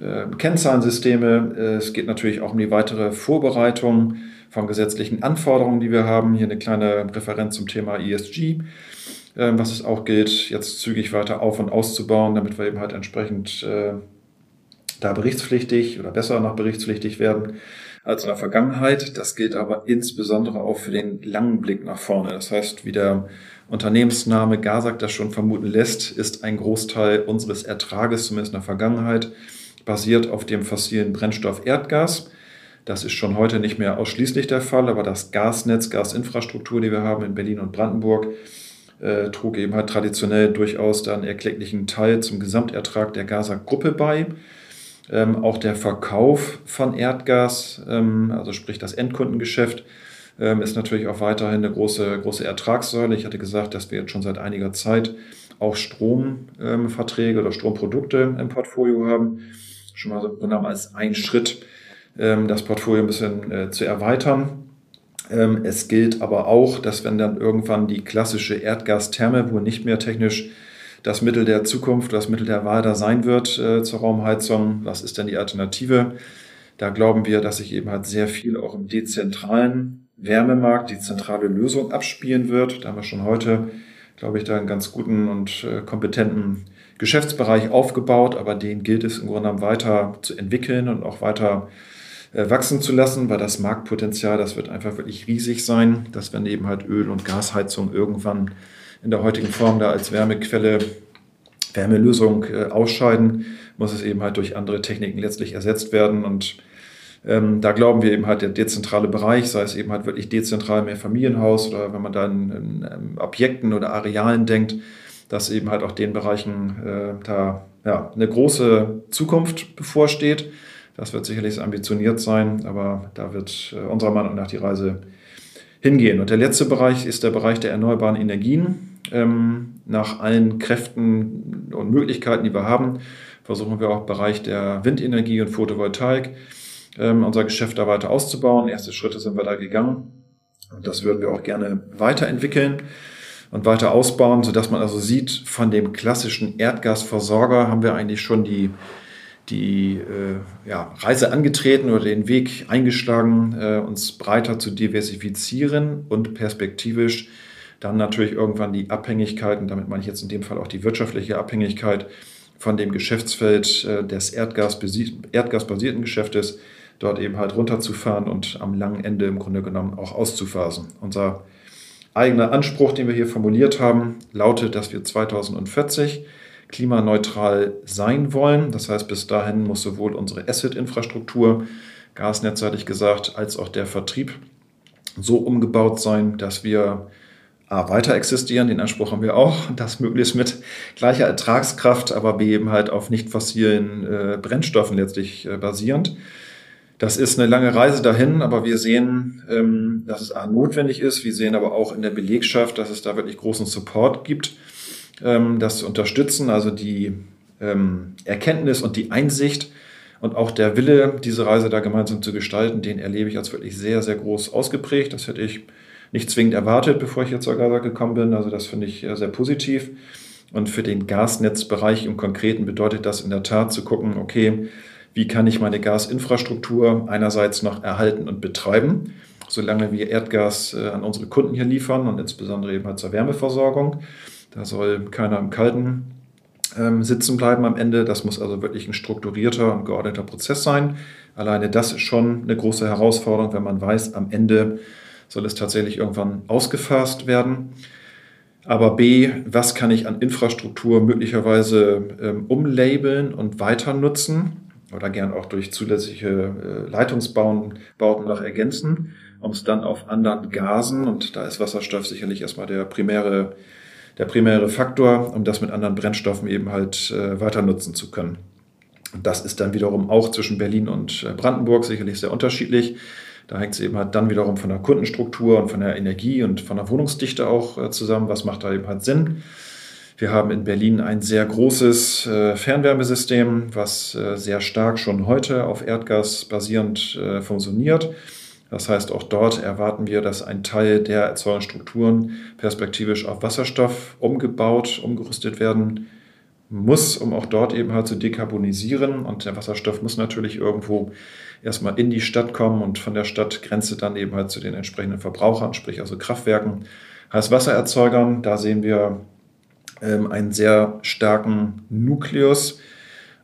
äh, Kennzahlensysteme. Es geht natürlich auch um die weitere Vorbereitung von gesetzlichen Anforderungen, die wir haben. Hier eine kleine Referenz zum Thema ESG, äh, was es auch gilt, jetzt zügig weiter auf- und auszubauen, damit wir eben halt entsprechend äh, da berichtspflichtig oder besser noch berichtspflichtig werden als in der Vergangenheit. Das gilt aber insbesondere auch für den langen Blick nach vorne. Das heißt, wie der Unternehmensname GASAG das schon vermuten lässt, ist ein Großteil unseres Ertrages, zumindest in der Vergangenheit, basiert auf dem fossilen Brennstoff Erdgas. Das ist schon heute nicht mehr ausschließlich der Fall, aber das Gasnetz, Gasinfrastruktur, die wir haben in Berlin und Brandenburg, äh, trug eben halt traditionell durchaus dann erklecklichen Teil zum Gesamtertrag der GASAG-Gruppe bei. Ähm, auch der Verkauf von Erdgas, ähm, also sprich das Endkundengeschäft, ähm, ist natürlich auch weiterhin eine große, große Ertragssäule. Ich hatte gesagt, dass wir jetzt schon seit einiger Zeit auch Stromverträge oder Stromprodukte im Portfolio haben. Schon mal so genommen als ein Schritt, ähm, das Portfolio ein bisschen äh, zu erweitern. Ähm, es gilt aber auch, dass wenn dann irgendwann die klassische Erdgastherme, wo nicht mehr technisch das Mittel der Zukunft, das Mittel der Wahl da sein wird äh, zur Raumheizung, was ist denn die Alternative? Da glauben wir, dass sich eben halt sehr viel auch im dezentralen Wärmemarkt die zentrale Lösung abspielen wird. Da haben wir schon heute, glaube ich, da einen ganz guten und äh, kompetenten Geschäftsbereich aufgebaut, aber den gilt es im Grunde genommen weiter zu entwickeln und auch weiter äh, wachsen zu lassen, weil das Marktpotenzial, das wird einfach wirklich riesig sein, dass wenn eben halt Öl- und Gasheizung irgendwann in der heutigen Form da als Wärmequelle, Wärmelösung äh, ausscheiden, muss es eben halt durch andere Techniken letztlich ersetzt werden. Und ähm, da glauben wir eben halt, der dezentrale Bereich, sei es eben halt wirklich dezentral mehr Familienhaus oder wenn man da in, in, in Objekten oder Arealen denkt, dass eben halt auch den Bereichen äh, da ja, eine große Zukunft bevorsteht. Das wird sicherlich ambitioniert sein, aber da wird äh, unserer Meinung nach die Reise hingehen. Und der letzte Bereich ist der Bereich der erneuerbaren Energien. Ähm, nach allen Kräften und Möglichkeiten, die wir haben, versuchen wir auch im Bereich der Windenergie und Photovoltaik ähm, unser Geschäft da weiter auszubauen. Erste Schritte sind wir da gegangen. Und das würden wir auch gerne weiterentwickeln und weiter ausbauen, sodass man also sieht, von dem klassischen Erdgasversorger haben wir eigentlich schon die, die äh, ja, Reise angetreten oder den Weg eingeschlagen, äh, uns breiter zu diversifizieren und perspektivisch dann natürlich irgendwann die Abhängigkeiten, damit meine ich jetzt in dem Fall auch die wirtschaftliche Abhängigkeit von dem Geschäftsfeld äh, des erdgasbasierten Geschäftes, dort eben halt runterzufahren und am langen Ende im Grunde genommen auch auszuphasen. Unser eigener Anspruch, den wir hier formuliert haben, lautet, dass wir 2040 klimaneutral sein wollen. Das heißt, bis dahin muss sowohl unsere Asset-Infrastruktur, Gasnetz hatte ich gesagt, als auch der Vertrieb so umgebaut sein, dass wir A, weiter existieren, den Anspruch haben wir auch, (laughs) das möglichst mit gleicher Ertragskraft, aber B, eben halt auf nicht fossilen äh, Brennstoffen letztlich äh, basierend. Das ist eine lange Reise dahin, aber wir sehen, ähm, dass es A, notwendig ist. Wir sehen aber auch in der Belegschaft, dass es da wirklich großen Support gibt, ähm, das zu unterstützen. Also die ähm, Erkenntnis und die Einsicht und auch der Wille, diese Reise da gemeinsam zu gestalten, den erlebe ich als wirklich sehr, sehr groß ausgeprägt. Das hätte ich nicht zwingend erwartet, bevor ich jetzt zur Gaza gekommen bin. Also das finde ich sehr positiv. Und für den Gasnetzbereich im Konkreten bedeutet das in der Tat zu gucken, okay, wie kann ich meine Gasinfrastruktur einerseits noch erhalten und betreiben, solange wir Erdgas äh, an unsere Kunden hier liefern und insbesondere eben halt zur Wärmeversorgung. Da soll keiner im Kalten ähm, sitzen bleiben am Ende. Das muss also wirklich ein strukturierter und geordneter Prozess sein. Alleine das ist schon eine große Herausforderung, wenn man weiß, am Ende soll es tatsächlich irgendwann ausgefasst werden. Aber B, was kann ich an Infrastruktur möglicherweise ähm, umlabeln und weiter nutzen? oder gern auch durch zusätzliche äh, Leitungsbauten Bauten noch ergänzen, um es dann auf anderen Gasen, und da ist Wasserstoff sicherlich erstmal der primäre, der primäre Faktor, um das mit anderen Brennstoffen eben halt äh, weiter nutzen zu können. Das ist dann wiederum auch zwischen Berlin und äh, Brandenburg sicherlich sehr unterschiedlich. Da hängt es eben halt dann wiederum von der Kundenstruktur und von der Energie und von der Wohnungsdichte auch äh, zusammen. Was macht da eben halt Sinn? Wir haben in Berlin ein sehr großes Fernwärmesystem, was sehr stark schon heute auf Erdgas basierend funktioniert. Das heißt, auch dort erwarten wir, dass ein Teil der Erzeugungsstrukturen perspektivisch auf Wasserstoff umgebaut, umgerüstet werden muss, um auch dort eben halt zu dekarbonisieren. Und der Wasserstoff muss natürlich irgendwo erstmal in die Stadt kommen und von der Stadtgrenze dann eben halt zu den entsprechenden Verbrauchern, sprich also Kraftwerken, Heißwassererzeugern. Da sehen wir ähm, einen sehr starken Nukleus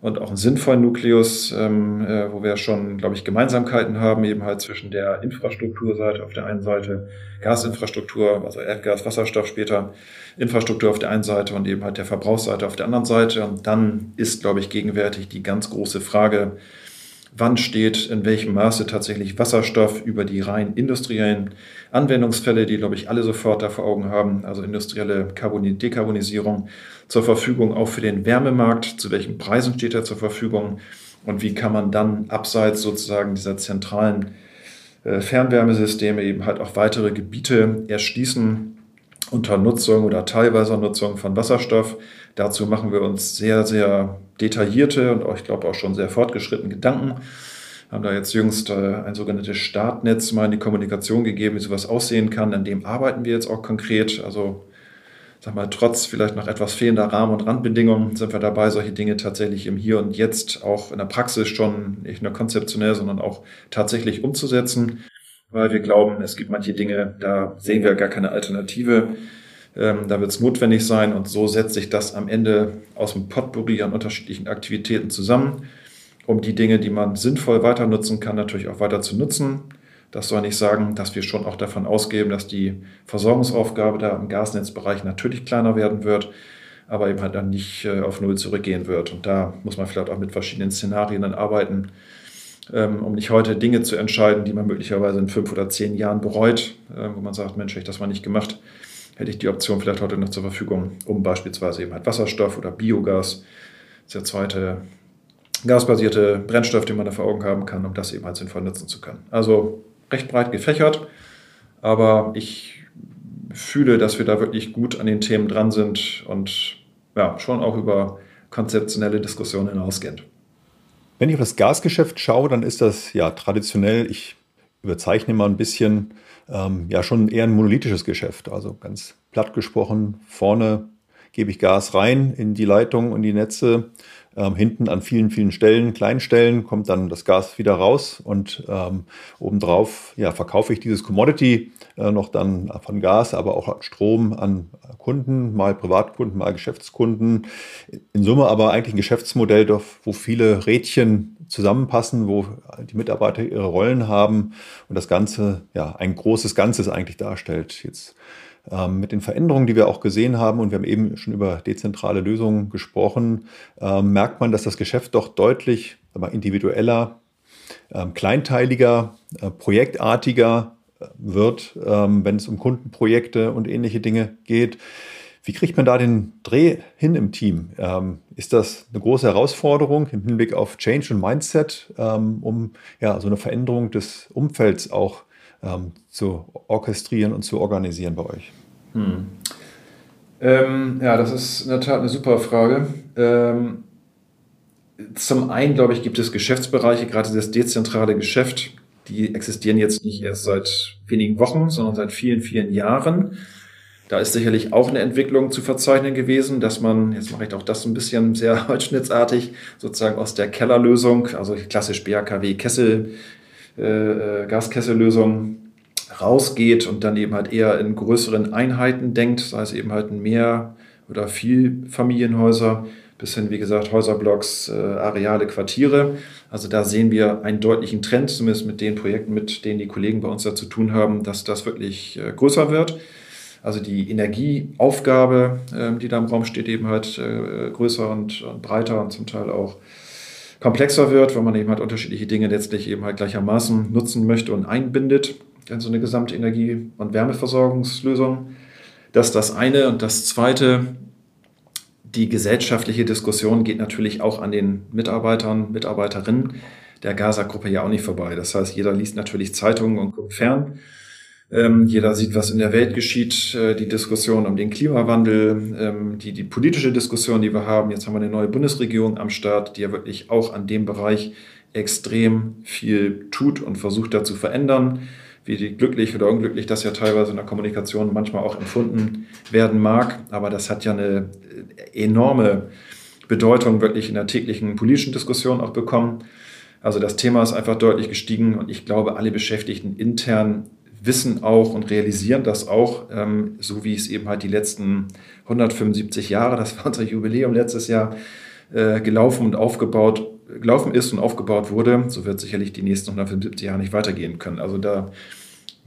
und auch einen sinnvollen Nukleus, ähm, äh, wo wir schon, glaube ich, Gemeinsamkeiten haben, eben halt zwischen der Infrastrukturseite auf der einen Seite, Gasinfrastruktur, also Erdgas, Wasserstoff später, Infrastruktur auf der einen Seite und eben halt der Verbrauchsseite auf der anderen Seite. Und dann ist, glaube ich, gegenwärtig die ganz große Frage, wann steht in welchem Maße tatsächlich Wasserstoff über die rein industriellen Anwendungsfälle, die, glaube ich, alle sofort da vor Augen haben, also industrielle Dekarbonisierung, zur Verfügung auch für den Wärmemarkt, zu welchen Preisen steht er zur Verfügung und wie kann man dann abseits sozusagen dieser zentralen äh, Fernwärmesysteme eben halt auch weitere Gebiete erschließen unter Nutzung oder teilweise Nutzung von Wasserstoff. Dazu machen wir uns sehr, sehr detaillierte und auch, ich glaube auch schon sehr fortgeschrittene Gedanken. Haben da jetzt jüngst äh, ein sogenanntes Startnetz mal in die Kommunikation gegeben, wie sowas aussehen kann. An dem arbeiten wir jetzt auch konkret. Also sag mal, trotz vielleicht noch etwas fehlender Rahmen- und Randbedingungen sind wir dabei, solche Dinge tatsächlich im Hier und Jetzt auch in der Praxis schon nicht nur konzeptionell, sondern auch tatsächlich umzusetzen, weil wir glauben, es gibt manche Dinge, da sehen wir gar keine Alternative. Ähm, da wird es notwendig sein und so setzt sich das am Ende aus dem Potpourri an unterschiedlichen Aktivitäten zusammen, um die Dinge, die man sinnvoll weiter nutzen kann, natürlich auch weiter zu nutzen. Das soll nicht sagen, dass wir schon auch davon ausgehen, dass die Versorgungsaufgabe da im Gasnetzbereich natürlich kleiner werden wird, aber eben halt dann nicht äh, auf Null zurückgehen wird. Und da muss man vielleicht auch mit verschiedenen Szenarien dann arbeiten, ähm, um nicht heute Dinge zu entscheiden, die man möglicherweise in fünf oder zehn Jahren bereut, äh, wo man sagt, Mensch, hätte ich das mal nicht gemacht, hätte ich die Option vielleicht heute noch zur Verfügung, um beispielsweise eben halt Wasserstoff oder Biogas, das ist der zweite gasbasierte Brennstoff, den man da vor Augen haben kann, um das eben halt sinnvoll nutzen zu können. Also recht breit gefächert, aber ich fühle, dass wir da wirklich gut an den Themen dran sind und ja, schon auch über konzeptionelle Diskussionen hinausgehen. Wenn ich auf das Gasgeschäft schaue, dann ist das ja traditionell, ich überzeichne mal ein bisschen, ähm, ja schon eher ein monolithisches Geschäft. Also ganz platt gesprochen, vorne gebe ich Gas rein in die Leitung und die Netze ähm, hinten an vielen, vielen Stellen, kleinen Stellen, kommt dann das Gas wieder raus und ähm, obendrauf ja, verkaufe ich dieses Commodity äh, noch dann von Gas, aber auch an Strom an Kunden, mal Privatkunden, mal Geschäftskunden. In Summe aber eigentlich ein Geschäftsmodell, wo viele Rädchen zusammenpassen, wo die Mitarbeiter ihre Rollen haben und das Ganze ja ein großes Ganzes eigentlich darstellt. Jetzt ähm, mit den Veränderungen, die wir auch gesehen haben, und wir haben eben schon über dezentrale Lösungen gesprochen, ähm, merkt man, dass das Geschäft doch deutlich mal, individueller, ähm, kleinteiliger, äh, projektartiger äh, wird, ähm, wenn es um Kundenprojekte und ähnliche Dinge geht. Wie kriegt man da den Dreh hin im Team? Ähm, ist das eine große Herausforderung im Hinblick auf Change und Mindset, ähm, um ja, so eine Veränderung des Umfelds auch ähm, zu orchestrieren und zu organisieren bei euch? Hm. Ähm, ja, das ist in der Tat eine super Frage. Ähm, zum einen, glaube ich, gibt es Geschäftsbereiche, gerade das dezentrale Geschäft, die existieren jetzt nicht erst seit wenigen Wochen, sondern seit vielen, vielen Jahren. Da ist sicherlich auch eine Entwicklung zu verzeichnen gewesen, dass man, jetzt mache ich auch das ein bisschen sehr (laughs) holzschnittsartig, sozusagen aus der Kellerlösung, also klassisch BAKW Kessel, äh, äh, Gaskessellösung rausgeht und dann eben halt eher in größeren Einheiten denkt, sei es eben halt Mehr- oder Vielfamilienhäuser, bis hin, wie gesagt, Häuserblocks, äh, Areale, Quartiere. Also da sehen wir einen deutlichen Trend, zumindest mit den Projekten, mit denen die Kollegen bei uns da zu tun haben, dass das wirklich äh, größer wird. Also die Energieaufgabe, äh, die da im Raum steht, eben halt äh, größer und, und breiter und zum Teil auch komplexer wird, weil man eben halt unterschiedliche Dinge letztlich eben halt gleichermaßen nutzen möchte und einbindet in so eine gesamte Energie- und Wärmeversorgungslösung. Das ist das eine. Und das zweite, die gesellschaftliche Diskussion geht natürlich auch an den Mitarbeitern, Mitarbeiterinnen der Gaza-Gruppe ja auch nicht vorbei. Das heißt, jeder liest natürlich Zeitungen und guckt fern. Ähm, jeder sieht, was in der Welt geschieht, äh, die Diskussion um den Klimawandel, ähm, die, die politische Diskussion, die wir haben. Jetzt haben wir eine neue Bundesregierung am Start, die ja wirklich auch an dem Bereich extrem viel tut und versucht da zu verändern. Wie glücklich oder unglücklich das ja teilweise in der Kommunikation manchmal auch empfunden werden mag. Aber das hat ja eine äh, enorme Bedeutung wirklich in der täglichen politischen Diskussion auch bekommen. Also das Thema ist einfach deutlich gestiegen und ich glaube, alle Beschäftigten intern wissen auch und realisieren das auch, ähm, so wie es eben halt die letzten 175 Jahre, das war unser Jubiläum letztes Jahr, äh, gelaufen und aufgebaut, gelaufen ist und aufgebaut wurde, so wird sicherlich die nächsten 175 Jahre nicht weitergehen können. Also da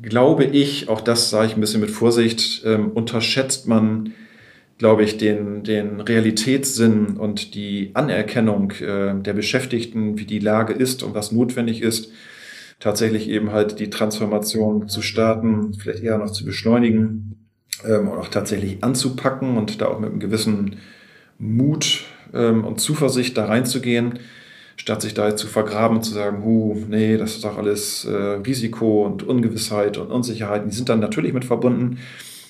glaube ich, auch das sage ich ein bisschen mit Vorsicht, ähm, unterschätzt man, glaube ich, den, den Realitätssinn und die Anerkennung äh, der Beschäftigten, wie die Lage ist und was notwendig ist tatsächlich eben halt die Transformation zu starten, vielleicht eher noch zu beschleunigen ähm, und auch tatsächlich anzupacken und da auch mit einem gewissen Mut ähm, und Zuversicht da reinzugehen, statt sich da zu vergraben und zu sagen, hu, nee, das ist doch alles äh, Risiko und Ungewissheit und Unsicherheit. Die sind dann natürlich mit verbunden,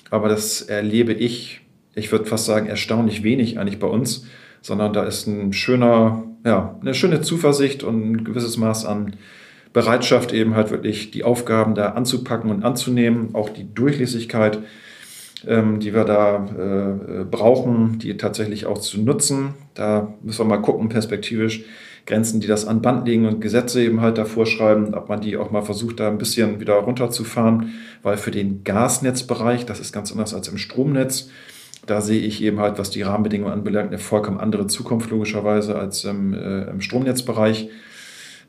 aber das erlebe ich, ich würde fast sagen, erstaunlich wenig eigentlich bei uns, sondern da ist ein schöner, ja, eine schöne Zuversicht und ein gewisses Maß an Bereitschaft, eben halt wirklich die Aufgaben da anzupacken und anzunehmen, auch die Durchlässigkeit, ähm, die wir da äh, brauchen, die tatsächlich auch zu nutzen. Da müssen wir mal gucken, perspektivisch Grenzen, die das an Band legen und Gesetze eben halt da vorschreiben, ob man die auch mal versucht, da ein bisschen wieder runterzufahren, weil für den Gasnetzbereich, das ist ganz anders als im Stromnetz, da sehe ich eben halt, was die Rahmenbedingungen anbelangt, eine vollkommen andere Zukunft logischerweise als im, äh, im Stromnetzbereich.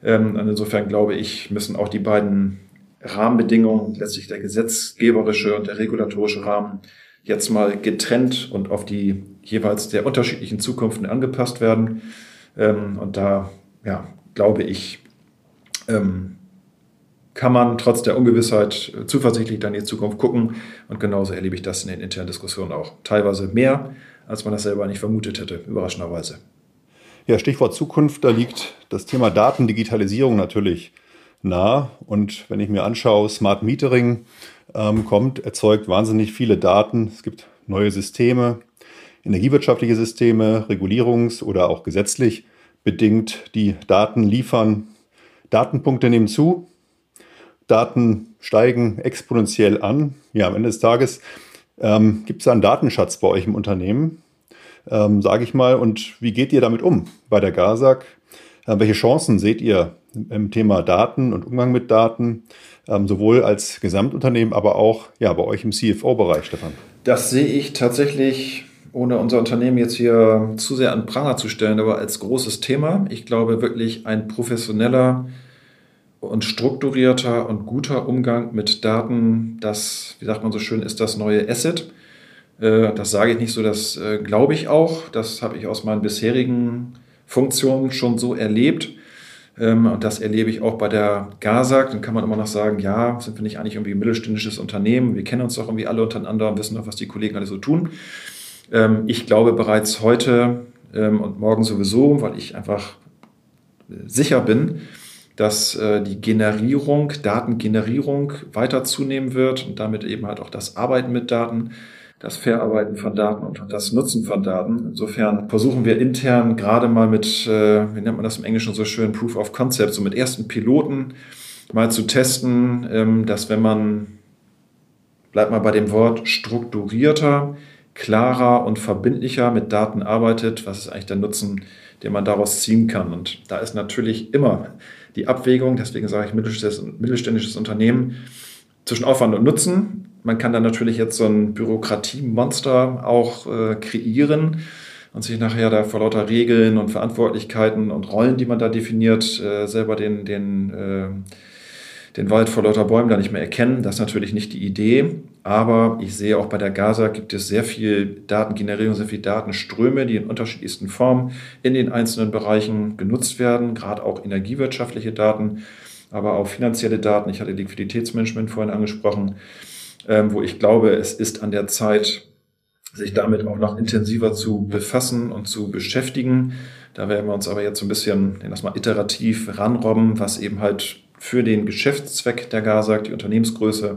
Ähm, insofern glaube ich, müssen auch die beiden Rahmenbedingungen, letztlich der gesetzgeberische und der regulatorische Rahmen jetzt mal getrennt und auf die jeweils der unterschiedlichen Zukunften angepasst werden. Ähm, und da, ja, glaube ich, ähm, kann man trotz der Ungewissheit zuversichtlich dann in die Zukunft gucken. Und genauso erlebe ich das in den internen Diskussionen auch. Teilweise mehr, als man das selber nicht vermutet hätte, überraschenderweise. Ja, Stichwort Zukunft, da liegt das Thema Datendigitalisierung natürlich nah. Und wenn ich mir anschaue, Smart Metering ähm, kommt, erzeugt wahnsinnig viele Daten. Es gibt neue Systeme, energiewirtschaftliche Systeme, regulierungs- oder auch gesetzlich bedingt, die Daten liefern. Datenpunkte nehmen zu, Daten steigen exponentiell an. Ja, am Ende des Tages ähm, gibt es einen Datenschatz bei euch im Unternehmen, ähm, sage ich mal. Und wie geht ihr damit um bei der GASAG? Äh, welche Chancen seht ihr im Thema Daten und Umgang mit Daten, ähm, sowohl als Gesamtunternehmen, aber auch ja, bei euch im CFO-Bereich, Stefan? Das sehe ich tatsächlich, ohne unser Unternehmen jetzt hier zu sehr an Pranger zu stellen, aber als großes Thema. Ich glaube wirklich ein professioneller und strukturierter und guter Umgang mit Daten, das, wie sagt man so schön, ist das neue Asset. Äh, das sage ich nicht so, das äh, glaube ich auch. Das habe ich aus meinen bisherigen Funktionen schon so erlebt. Ähm, und das erlebe ich auch bei der GASAG. Dann kann man immer noch sagen, ja, sind wir nicht eigentlich irgendwie ein mittelständisches Unternehmen? Wir kennen uns doch irgendwie alle untereinander und wissen doch, was die Kollegen alle so tun. Ähm, ich glaube bereits heute ähm, und morgen sowieso, weil ich einfach äh, sicher bin, dass die Generierung, Datengenerierung weiter zunehmen wird und damit eben halt auch das Arbeiten mit Daten das Verarbeiten von Daten und das Nutzen von Daten. Insofern versuchen wir intern gerade mal mit, äh, wie nennt man das im Englischen so schön, Proof of Concept, so mit ersten Piloten mal zu testen, ähm, dass wenn man, bleibt mal bei dem Wort, strukturierter, klarer und verbindlicher mit Daten arbeitet, was ist eigentlich der Nutzen, den man daraus ziehen kann. Und da ist natürlich immer die Abwägung, deswegen sage ich mittelständisches Unternehmen, zwischen Aufwand und Nutzen man kann dann natürlich jetzt so ein Bürokratiemonster auch äh, kreieren und sich nachher da vor lauter Regeln und Verantwortlichkeiten und Rollen, die man da definiert, äh, selber den, den, äh, den Wald vor lauter Bäumen da nicht mehr erkennen. Das ist natürlich nicht die Idee. Aber ich sehe auch bei der GASA gibt es sehr viel Datengenerierung, sehr viel Datenströme, die in unterschiedlichsten Formen in den einzelnen Bereichen genutzt werden, gerade auch energiewirtschaftliche Daten, aber auch finanzielle Daten. Ich hatte Liquiditätsmanagement vorhin angesprochen wo ich glaube, es ist an der Zeit, sich damit auch noch intensiver zu befassen und zu beschäftigen. Da werden wir uns aber jetzt so ein bisschen, das mal, iterativ ranrobben, was eben halt für den Geschäftszweck der GASAG, die Unternehmensgröße,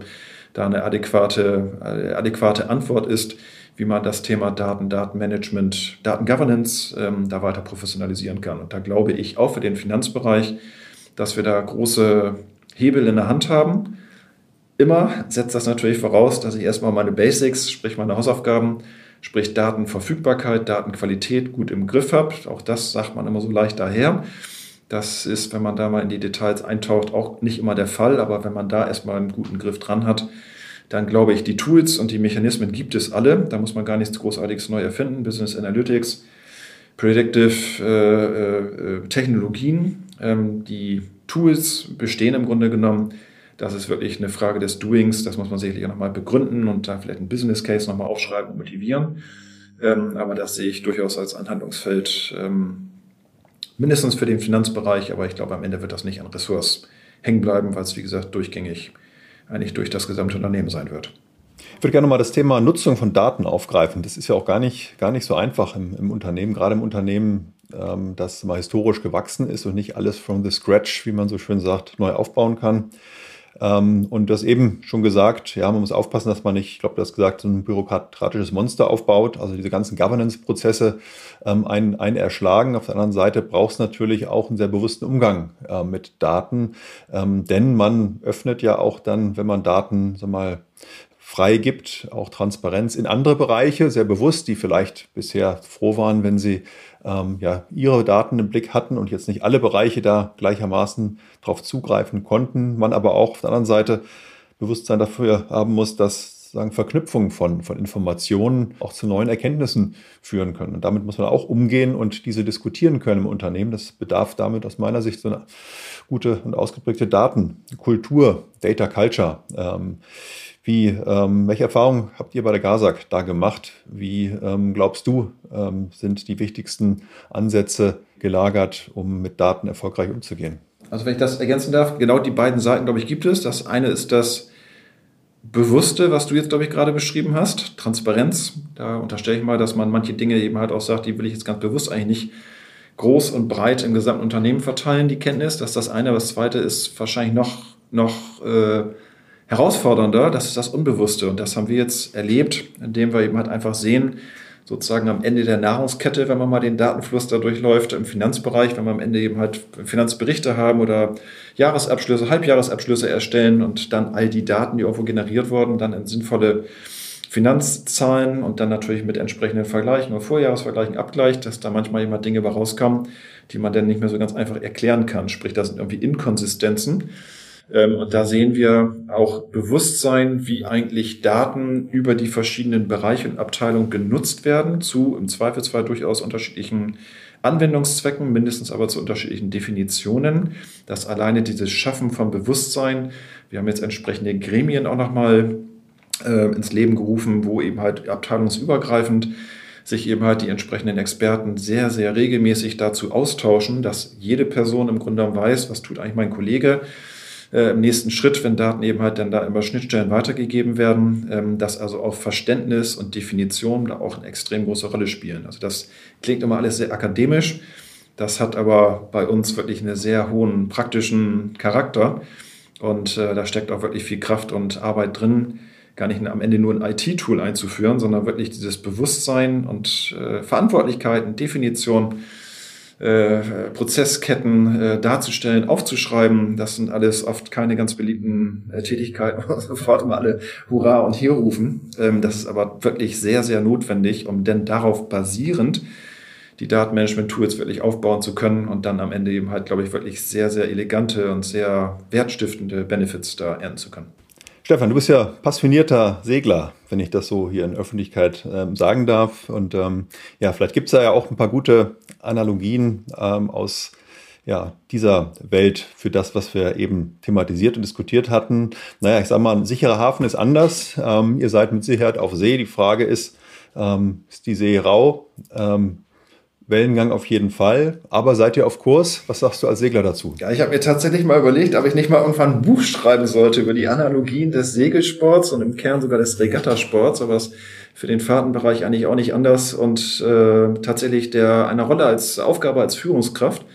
da eine adäquate, äh, adäquate Antwort ist, wie man das Thema Daten, Datenmanagement, Datengovernance ähm, da weiter professionalisieren kann. Und da glaube ich auch für den Finanzbereich, dass wir da große Hebel in der Hand haben Immer setzt das natürlich voraus, dass ich erstmal meine Basics, sprich meine Hausaufgaben, sprich Datenverfügbarkeit, Datenqualität gut im Griff habe. Auch das sagt man immer so leicht daher. Das ist, wenn man da mal in die Details eintaucht, auch nicht immer der Fall. Aber wenn man da erstmal einen guten Griff dran hat, dann glaube ich, die Tools und die Mechanismen gibt es alle. Da muss man gar nichts Großartiges neu erfinden. Business Analytics, Predictive äh, äh, Technologien. Ähm, die Tools bestehen im Grunde genommen. Das ist wirklich eine Frage des Doings. Das muss man sicherlich auch nochmal begründen und da vielleicht einen Business Case nochmal aufschreiben und motivieren. Ähm, aber das sehe ich durchaus als Anhandlungsfeld, ähm, mindestens für den Finanzbereich. Aber ich glaube, am Ende wird das nicht an Ressorts hängen bleiben, weil es, wie gesagt, durchgängig eigentlich durch das gesamte Unternehmen sein wird. Ich würde gerne mal das Thema Nutzung von Daten aufgreifen. Das ist ja auch gar nicht, gar nicht so einfach im, im Unternehmen, gerade im Unternehmen, ähm, das mal historisch gewachsen ist und nicht alles from the scratch, wie man so schön sagt, neu aufbauen kann. Ähm, und das eben schon gesagt, ja, man muss aufpassen, dass man nicht, ich glaube, du hast gesagt, so ein bürokratisches Monster aufbaut, also diese ganzen Governance-Prozesse ähm, ein, ein erschlagen. Auf der anderen Seite braucht es natürlich auch einen sehr bewussten Umgang äh, mit Daten, ähm, denn man öffnet ja auch dann, wenn man Daten, sag mal, frei gibt, auch Transparenz in andere Bereiche, sehr bewusst, die vielleicht bisher froh waren, wenn sie ähm, ja, ihre Daten im Blick hatten und jetzt nicht alle Bereiche da gleichermaßen darauf zugreifen konnten. Man aber auch auf der anderen Seite Bewusstsein dafür haben muss, dass sagen, Verknüpfung von, von Informationen auch zu neuen Erkenntnissen führen können. Und damit muss man auch umgehen und diese diskutieren können im Unternehmen. Das bedarf damit aus meiner Sicht so eine gute und ausgeprägte Datenkultur, Data Culture. Ähm, wie, ähm, welche Erfahrungen habt ihr bei der GASAG da gemacht? Wie ähm, glaubst du, ähm, sind die wichtigsten Ansätze gelagert, um mit Daten erfolgreich umzugehen? Also wenn ich das ergänzen darf, genau die beiden Seiten, glaube ich, gibt es. Das eine ist das Bewusste, was du jetzt, glaube ich, gerade beschrieben hast, Transparenz. Da unterstelle ich mal, dass man manche Dinge eben halt auch sagt, die will ich jetzt ganz bewusst eigentlich nicht groß und breit im gesamten Unternehmen verteilen, die Kenntnis. Das ist das eine. Das zweite ist wahrscheinlich noch, noch äh, herausfordernder, das ist das Unbewusste. Und das haben wir jetzt erlebt, indem wir eben halt einfach sehen, sozusagen am Ende der Nahrungskette, wenn man mal den Datenfluss da durchläuft, im Finanzbereich, wenn wir am Ende eben halt Finanzberichte haben oder Jahresabschlüsse, Halbjahresabschlüsse erstellen und dann all die Daten, die irgendwo generiert wurden, dann in sinnvolle Finanzzahlen und dann natürlich mit entsprechenden Vergleichen oder Vorjahresvergleichen abgleicht, dass da manchmal immer Dinge rauskommen, die man dann nicht mehr so ganz einfach erklären kann. Sprich, das sind irgendwie Inkonsistenzen. Ähm, und da sehen wir auch Bewusstsein, wie eigentlich Daten über die verschiedenen Bereiche und Abteilungen genutzt werden, zu im Zweifelsfall durchaus unterschiedlichen Anwendungszwecken, mindestens aber zu unterschiedlichen Definitionen. Das alleine dieses Schaffen von Bewusstsein, wir haben jetzt entsprechende Gremien auch nochmal äh, ins Leben gerufen, wo eben halt abteilungsübergreifend sich eben halt die entsprechenden Experten sehr, sehr regelmäßig dazu austauschen, dass jede Person im Grunde weiß, was tut eigentlich mein Kollege, äh, im nächsten Schritt, wenn Daten eben halt dann da über Schnittstellen weitergegeben werden, ähm, dass also auch Verständnis und Definition da auch eine extrem große Rolle spielen. Also das klingt immer alles sehr akademisch. Das hat aber bei uns wirklich einen sehr hohen praktischen Charakter. Und äh, da steckt auch wirklich viel Kraft und Arbeit drin, gar nicht am Ende nur ein IT-Tool einzuführen, sondern wirklich dieses Bewusstsein und äh, Verantwortlichkeiten, Definition Prozessketten äh, darzustellen, aufzuschreiben. Das sind alles oft keine ganz beliebten äh, Tätigkeiten, wo (laughs) sofort immer alle Hurra und hier rufen. Ähm, das ist aber wirklich sehr, sehr notwendig, um denn darauf basierend die Datenmanagement-Tools wirklich aufbauen zu können und dann am Ende eben halt, glaube ich, wirklich sehr, sehr elegante und sehr wertstiftende Benefits da ernten zu können. Stefan, du bist ja passionierter Segler, wenn ich das so hier in Öffentlichkeit ähm, sagen darf. Und ähm, ja, vielleicht gibt es da ja auch ein paar gute Analogien ähm, aus ja, dieser Welt für das, was wir eben thematisiert und diskutiert hatten. Naja, ich sage mal, ein sicherer Hafen ist anders. Ähm, ihr seid mit Sicherheit auf See. Die Frage ist, ähm, ist die See rau? Ähm, Wellengang auf jeden Fall. Aber seid ihr auf Kurs? Was sagst du als Segler dazu? Ja, ich habe mir tatsächlich mal überlegt, ob ich nicht mal irgendwann ein Buch schreiben sollte über die Analogien des Segelsports und im Kern sogar des Regattasports. Aber es für den Fahrtenbereich eigentlich auch nicht anders und äh, tatsächlich der eine Rolle als Aufgabe als Führungskraft.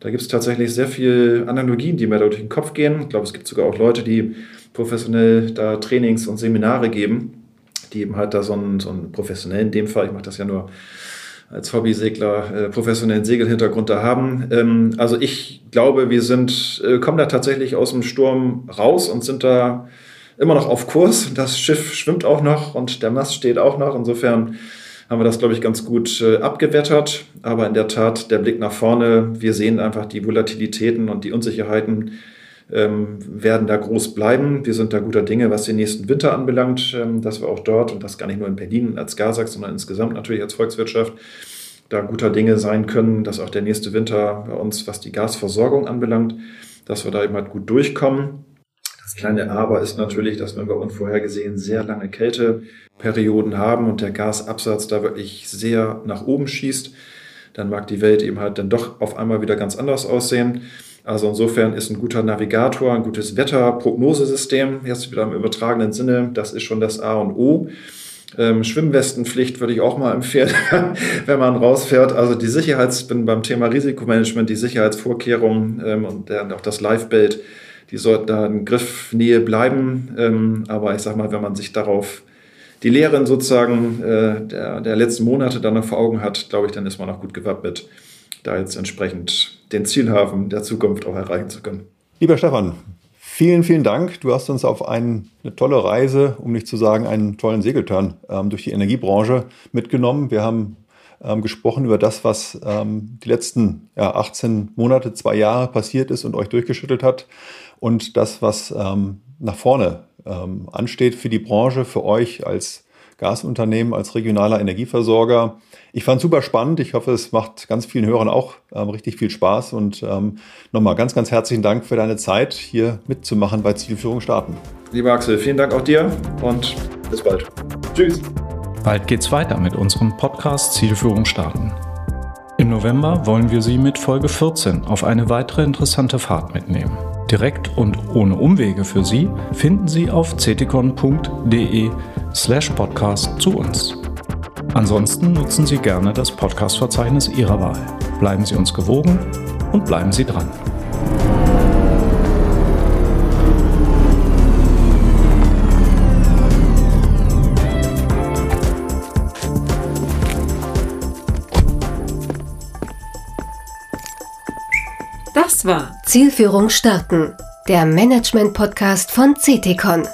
Da gibt es tatsächlich sehr viel Analogien, die mir da durch den Kopf gehen. Ich glaube, es gibt sogar auch Leute, die professionell da Trainings und Seminare geben, die eben halt da so einen, so einen professionellen, in dem Fall, ich mache das ja nur als Hobbysegler äh, professionellen Segelhintergrund da haben. Ähm, also ich glaube, wir sind, äh, kommen da tatsächlich aus dem Sturm raus und sind da immer noch auf Kurs. Das Schiff schwimmt auch noch und der Mast steht auch noch. Insofern haben wir das, glaube ich, ganz gut äh, abgewettert. Aber in der Tat, der Blick nach vorne, wir sehen einfach die Volatilitäten und die Unsicherheiten ähm, werden da groß bleiben. Wir sind da guter Dinge, was den nächsten Winter anbelangt, ähm, dass wir auch dort, und das gar nicht nur in Berlin als Gasak, sondern insgesamt natürlich als Volkswirtschaft, da guter Dinge sein können, dass auch der nächste Winter bei uns, was die Gasversorgung anbelangt, dass wir da eben halt gut durchkommen. Das kleine Aber ist natürlich, dass wenn wir unvorhergesehen sehr lange Kälteperioden haben und der Gasabsatz da wirklich sehr nach oben schießt, dann mag die Welt eben halt dann doch auf einmal wieder ganz anders aussehen. Also insofern ist ein guter Navigator, ein gutes Wetterprognosesystem, jetzt wieder im übertragenen Sinne, das ist schon das A und O. Ähm, Schwimmwestenpflicht würde ich auch mal empfehlen, (laughs) wenn man rausfährt. Also die Sicherheits, bin beim Thema Risikomanagement, die Sicherheitsvorkehrungen ähm, und der, auch das Live-Bild, die sollten da in Griffnähe bleiben. Ähm, aber ich sag mal, wenn man sich darauf die Lehren sozusagen äh, der, der letzten Monate dann noch vor Augen hat, glaube ich, dann ist man auch gut gewappnet, da jetzt entsprechend den Zielhafen der Zukunft auch erreichen zu können. Lieber Stefan, vielen, vielen Dank. Du hast uns auf ein, eine tolle Reise, um nicht zu sagen einen tollen Segeltörn ähm, durch die Energiebranche mitgenommen. Wir haben ähm, gesprochen über das, was ähm, die letzten ja, 18 Monate, zwei Jahre passiert ist und euch durchgeschüttelt hat und das, was ähm, nach vorne ähm, ansteht für die Branche, für euch als Gasunternehmen, als regionaler Energieversorger. Ich fand es super spannend. Ich hoffe, es macht ganz vielen Hörern auch ähm, richtig viel Spaß. Und ähm, nochmal ganz, ganz herzlichen Dank für deine Zeit, hier mitzumachen bei Zielführung starten. Lieber Axel, vielen Dank auch dir und bis bald. Tschüss. Bald geht's weiter mit unserem Podcast Zielführung starten. Im November wollen wir Sie mit Folge 14 auf eine weitere interessante Fahrt mitnehmen. Direkt und ohne Umwege für Sie finden Sie auf ceticon.de slash podcast zu uns. Ansonsten nutzen Sie gerne das Podcast-Verzeichnis Ihrer Wahl. Bleiben Sie uns gewogen und bleiben Sie dran. War Zielführung starten, der Management-Podcast von CTCon.